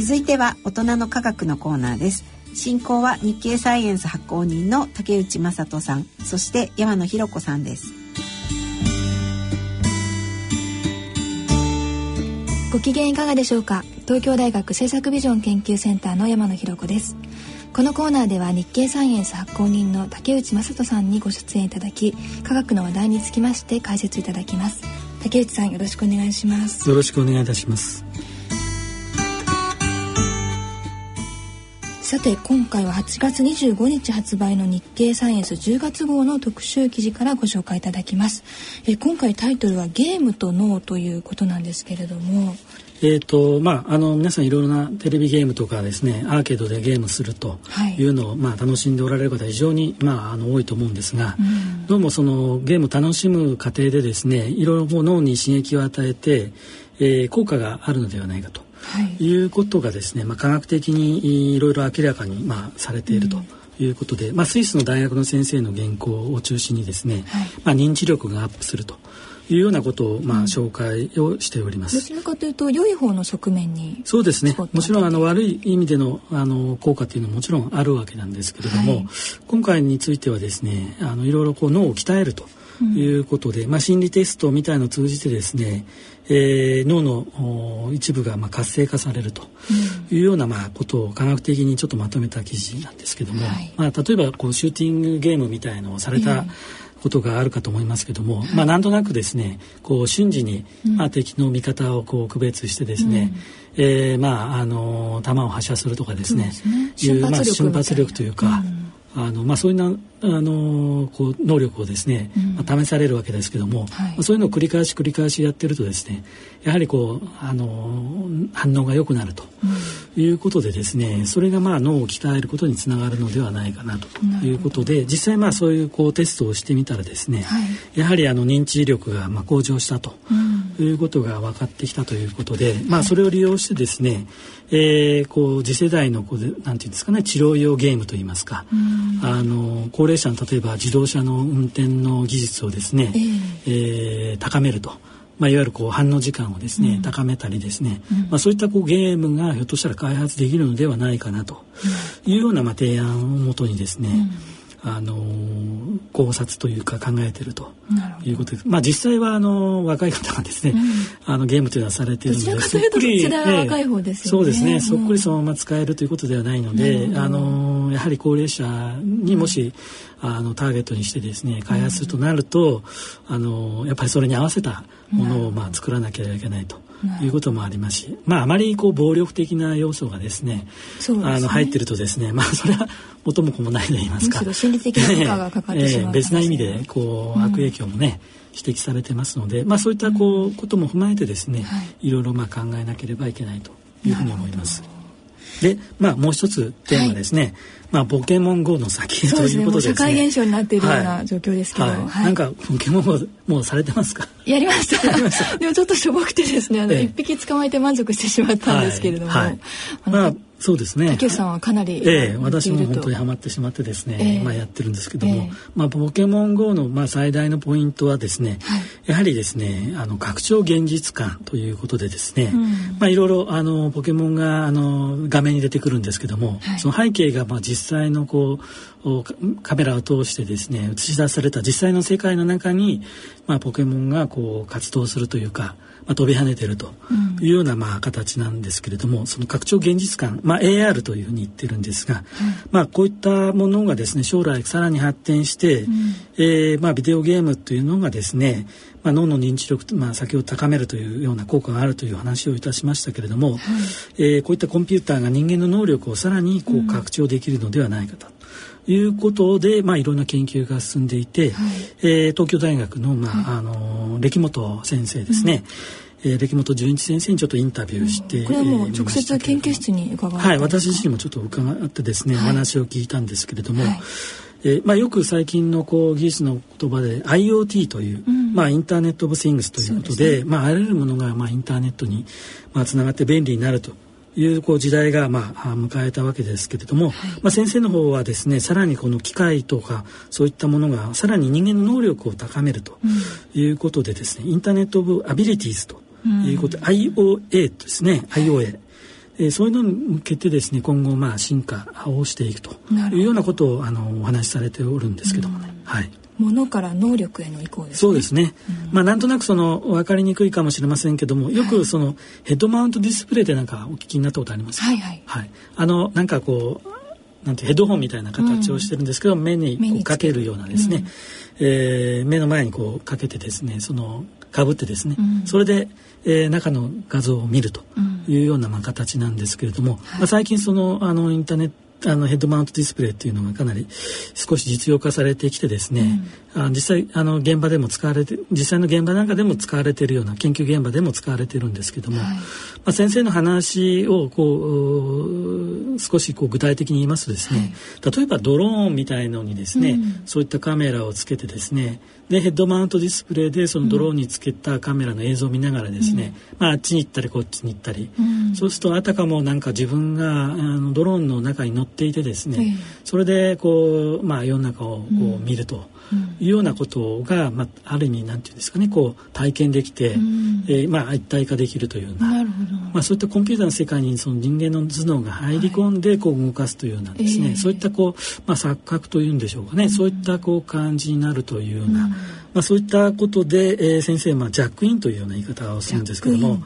続いては大人の科学のコーナーです。進行は日経サイエンス発行人の竹内正人さん。そして山野博子さんです。ご機嫌いかがでしょうか？東京大学政策ビジョン研究センターの山野博子です。このコーナーでは日経サイエンス発行人の竹内正人さんにご出演いただき科学の話題につきまして解説いただきます。竹内さんよろしくお願いします。よろしくお願いいたしますさて今回は8月25日発売の日経サイエンス10月号の特集記事からご紹介いただきます。え今回タイトルはゲームと脳ということなんですけれども。えーとまあ、あの皆さんいろいろなテレビゲームとかですねアーケードでゲームするとい。うのを、はい、まあ、楽しんでおられる方非常に、まあ、あの多いと思うんですが、うん、どうもそのゲームを楽しむ過程でですねいろいろ脳に刺激を与えて、えー、効果があるのではないかと、はい、いうことがですね、まあ、科学的にいろいろ明らかに、まあ、されていると。うんいうことで、まあ、スイスの大学の先生の原稿を中心にですね、はい、まあ、認知力がアップするというようなことをまあ紹介をしております。どちらかというと良い方の側面にそうですね。もちろんあの悪い意味でのあの効果っていうのはもちろんあるわけなんですけれども、はい、今回についてはですね、あのいろいろこう脳を鍛えると。いうことで、うん、まあ、心理テストみたいのを通じてですね、えー、脳の一部がまあ活性化されるというようなまあことを科学的にちょっとまとめた記事なんですけども、はい、まあ、例えばこうシューティングゲームみたいのをされた、ことがあるかと思いますけども、まあなんとなくですねこう瞬時に、まあ、敵の味方をこう区別してですね、うん、えー、まああの弾を発射するとかですね、ね、いうまあ瞬発力というか、うん、あのまあそういうなあのこう能力をですね、まあ、試されるわけですけども、はい、そういうのを繰り返し繰り返しやってるとですねやはりこうあの反応が良くなるということでですね、それがまあ脳を鍛えることにつながるのではないかなということで実際まあそういうこうテストをしてみたらですね、はい、やはりあの認知力がまあ向上したということが分かってきたということで、まあそれを利用してですね、えー、こう次世代のこうなんていうんですかね治療用ゲームといいますか、あの高齢者の例えば自動車の運転の技術をですね、えー、えー、高めると。まあ、いわゆるこう反応時間をですね、うん、高めたりですね、うん、まあ、そういったこうゲームがひょっとしたら開発できるのではないかなというようなまあ提案をもとにですね、あの考察というか考えているということです。まあ実際はあの若い方がですね、うん、あのゲームというのはされているので、そっくり、ね、そうですね、そっくりそのまま使えるということではないので、うん、あのやはり高齢者にもし、うん、あのターゲットにしてですね開発するとなると、あのやっぱりそれに合わせたものをまあ作らなければいけないと。いうこともありますし、まああまりこう暴力的な要素がですね、すね。あの入ってるとですね、まあそれは元も子もないと言いますか、心理的な負荷がかかってしまう、えー、別な意味でこう悪影響もね、指摘されてますので、まあそういったこうことも踏まえてですね、はい、いろいろまあ考えなければいけないというふうに思います。で、まあもう一つテーマですね。はい、まあポケモン GO の先ということですね。社会現象になっているような状況ですけど、はい。はい、なんかポケモン GO もうされてますか？やりました。でもちょっとしょぼくてですね、あの一、匹捕まえて満足してしまったんですけれども、まあそうですね。竹内さんはかなり、ええ、私も本当にハマってしまってですね、ええ、まあやってるんですけども、ええ、まあポケモン GO のまあ最大のポイントはですね、はい、やはりですね、あの拡張現実感ということでですね、うん、まあいろいろあのポケモンがあの画面に出てくるんですけども、はい、その背景がまあ実際のこうカメラを通してですね映し出された実際の世界の中にまあポケモンがこう活動するというか。まあ、飛び跳ねてるというようなまあ形なんですけれども、その拡張現実感、まあ、AR というふうに言ってるんですが、まあ、こういったものがですね将来さらに発展して、うん、えー、まあ、ビデオゲームというのがですね、まあ、脳の認知力、まあ、先ほど高めるというような効果があるという話をいたしましたけれども、はい、えー、こういったコンピューターが人間の能力をさらにこう拡張できるのではないかと。いうことで、まあ、いろんな研究が進んでいて、はい、えー、東京大学の,、まあ、あの歴本先生ですね、うん、えー、歴本純一先生にちょっとインタビューして、うん、これはもう直接研究室に伺はい私自身もちょっと伺ってですね、はい、お話を聞いたんですけれども、はい、えー、まあ、よく最近のこう技術の言葉で IoT という、うん、まあ、インターネット・オブ・シングスということで、ね、まあ、あらゆるものがまあインターネットにまあつながって便利になるというこう時代がまあ迎えたわけですけれども、はい、まあ、先生の方はですねさらにこの機械とかそういったものがさらに人間の能力を高めるということでですね、うん、インターネット・オブ・アビリティーズということで、うん、IOA ですね IOA、ええー、そういうのに向けてですね今後まあ進化をしていくというようなことをあのお話しされておるんですけども。ね。はい。ものから能力への移行ですね。そうですね。うん、まあなんとなくその分かりにくいかもしれませんけども、よくそのヘッドマウントディスプレイでなんかお聞きになったことありますか。はいはい。はい。あのなんかこうなんてヘッドホンみたいな形をしてるんですけど、うん、目にこうかけるようなですね、うん、えー、目の前にこうかけてですねそのかぶってですね、うん、それで、えー、中の画像を見るというようなまあ形なんですけれども、まあ、最近そのあのインターネットあのヘッドマウントディスプレイっていうのがかなり少し実用化されてきてですね、うん、あ実際あの現場でも使われて実際の現場なんかでも使われているような研究現場でも使われているんですけども、はい、まあ、先生の話をこう少しこう具体的に言いますとですね、はい、例えばドローンみたいのにですね、うん、そういったカメラをつけてですねでヘッドマウントディスプレイでそのドローンにつけたカメラの映像を見ながらですね、うん、まあ、あっちに行ったりこっちに行ったり、うん、そうするとあたかもなんか自分があのドローンの中に乗っていてですね、それでこう、まあ、世の中をこう見ると。いうようなことが、まあ、ある意味なんていうんですかねこう体験できて、うん、えー、まあ、一体化できるというような。まあ、そういったコンピューターの世界にその人間の頭脳が入り込んでこう動かすというようなですね、はい、そういったこう、まあ、錯覚というんでしょうかね、うん、そういったこう感じになるというような、うん、まあ、そういったことで、えー、先生、まあ、ジャックインというような言い方をするんですけども、はい、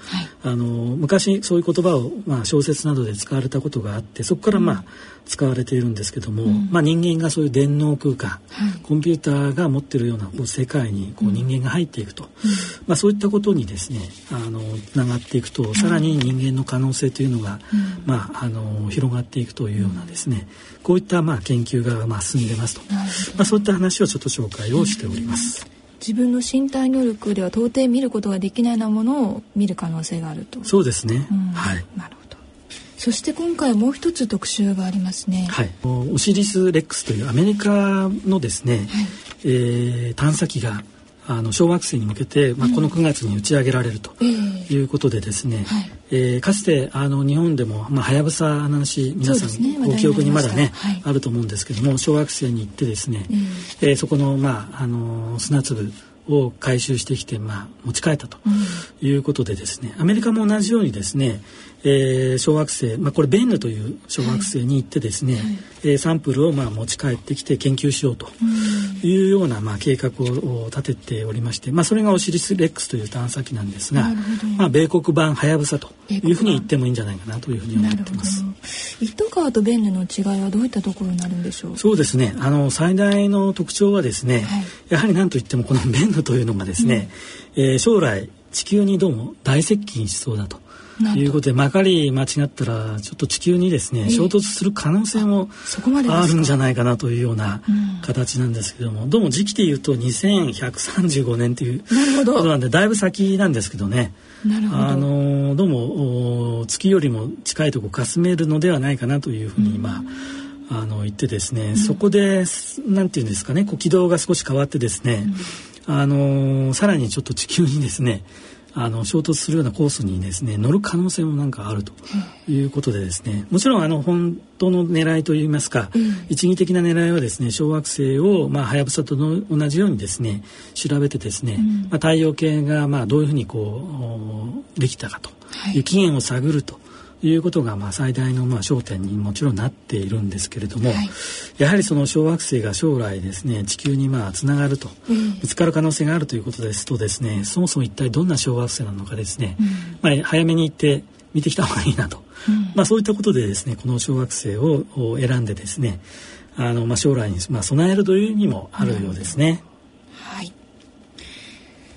あの昔そういう言葉を、まあ、小説などで使われたことがあってそこからまあ、使われているんですけども、うん、まあ、人間がそういう電脳空間、はい、コンピューターが持っているようなこう世界にこう人間が入っていくと、うん、まあ、そういったことにですねあのつながっていくとさらに人間の可能性というのが、まあ、あの広がっていくというようなですねこういったまあ研究がまあ進んでますと、まあ、そういった話をちょっと紹介をしております。自分の身体能力では到底見ることができないようなものを見る可能性があると。そうですね。うん、はい。なるほど。そして今回もう一つ特集がありますね。はい。オシリス・レックスというアメリカのですね、はい、えー、探査機があの小惑星に向けて、まあ、この9月に打ち上げられるということでですね、うん、えー、かつてあの日本でもはやぶさの話皆さん、ね、ご記憶にまだね、はい、あると思うんですけども小惑星に行ってですね、うん、えー、そこの,、まあ、あの砂粒を回収してきて、まあ、持ち帰ったということでですね、アメリカも同じようにですね、えー、小惑星、まあ、これベンヌという小惑星に行ってですね、はい、えー、サンプルをまあ持ち帰ってきて研究しようというようなまあ計画を立てておりまして、まあ、それがオシリス・レックスという探査機なんですが、まあ、米国版はやぶさというふうに言ってもいいんじゃないかなというふうに思ってます。糸川とベンヌの違いはどういったところになるんでしょう？そうですね。あの最大の特徴はですね、はい、やはり何といってもこのベンヌというのがですね、うん、えー、将来地球にどうも大接近しそうだということでまかり間違ったらちょっと地球にですね、衝突する可能性もあるんじゃないかなというような形なんですけども、どうも時期で言うと2135年ということなんでだいぶ先なんですけどね。あのどうも月よりも近いとこかすめるのではないかなというふうに今、うん、あの言ってですね、うん、そこでなんていうんですかねこう軌道が少し変わってですね、うん、あのさらにちょっと地球にですねあの衝突するようなコースにですね乗る可能性もなんかあるということでですねもちろんあの本当の狙いといいますか、うん、一義的な狙いはですね小惑星をまあはやぶさとの同じようにですね調べてですね、うん、まあ、太陽系がまあどういうふうにこうできたかという起源を探るということがまあ最大のまあ焦点にもちろんなっているんですけれども、はい、やはりその小惑星が将来ですね地球にまあつながると、うん、ぶつかる可能性があるということですとですねそもそも一体どんな小惑星なのかですね、うん、まあ、早めに行って見てきた方がいいなと、うん、まあ、そういったことでですねこの小惑星を選んでですねあの、まあ、将来にまあ備えるという意味もあるようですね。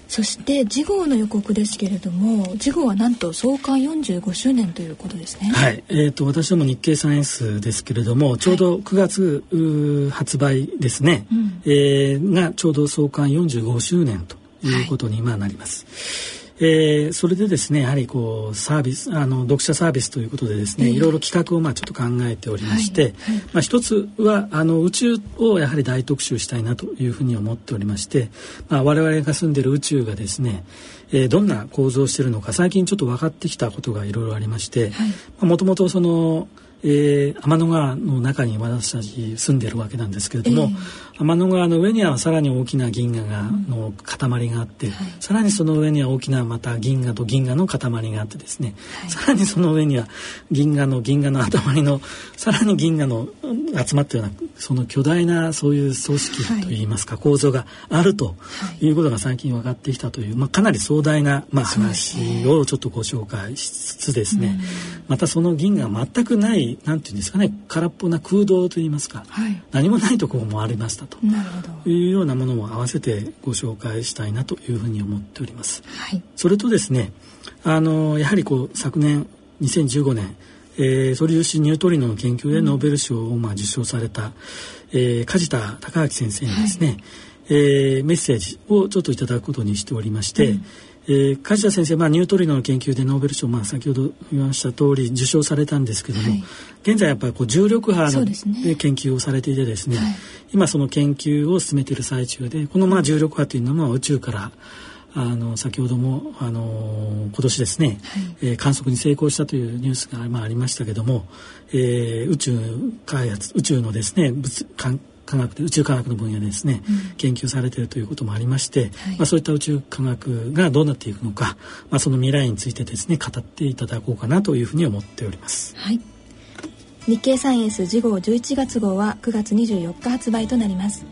そして次号の予告ですけれども次号はなんと創刊45周年ということですね。はい。えーと、私ども日経サイエンスですけれどもちょうど9月、はい、発売ですね、うん、えー、がちょうど創刊45周年ということに今なります、はいえー、それでですねやはりこうサービスあの読者サービスということでですね、いろいろ企画をまあちょっと考えておりまして、はいはい、まあ、一つはあの宇宙をやはり大特集したいなというふうに思っておりまして、まあ、我々が住んでる宇宙がですね、えー、どんな構造をしているのか最近ちょっと分かってきたことがいろいろありましてもともとそのえー、天の川の中に私たち住んでるわけなんですけれども、えー、天の川の上にはさらに大きな銀河が、の塊があって、はい、さらにその上には大きなまた銀河と銀河の塊があってですね、はい、さらにその上には銀河の銀河の塊のさらに銀河の集まったようなその巨大なそういう組織とい。いますか、はい、構造があるとい。うことが最近分かってきたという、まあ、かなり壮大な、まあ、話をちょっとご紹介しつつですね、またその銀河全くないなんていうんですかね空っぽな空洞といいますか、はい、何もないところもありましたというようなものも合わせてご紹介したいなというふうに思っております。はい、それとですねあのやはりこう昨年2015年えー、素粒子ニュートリノの研究でノーベル賞をまあ受賞された、えー、梶田隆明先生にですね、はい、えー、メッセージをちょっといただくことにしておりまして、うん、えー、梶田先生、まあ、ニュートリノの研究でノーベル賞、まあ、先ほど言いました通り受賞されたんですけども、はい、現在やっぱりこう重力波の、ね、研究をされていてですね、はい、今その研究を進めている最中でこのまあ重力波というのは宇宙からあの先ほどもあの今年ですね、はい、えー、観測に成功したというニュースが、まあ、ありましたけども、えー、宇宙開発宇宙のですね物科学で宇宙科学の分野でですね、うん、研究されているということもありまして、はい、まあ、そういった宇宙科学がどうなっていくのか、まあ、その未来についてですね語っていただこうかなというふうに思っております。はい。日経サイエンス次号11月号は9月24日発売となります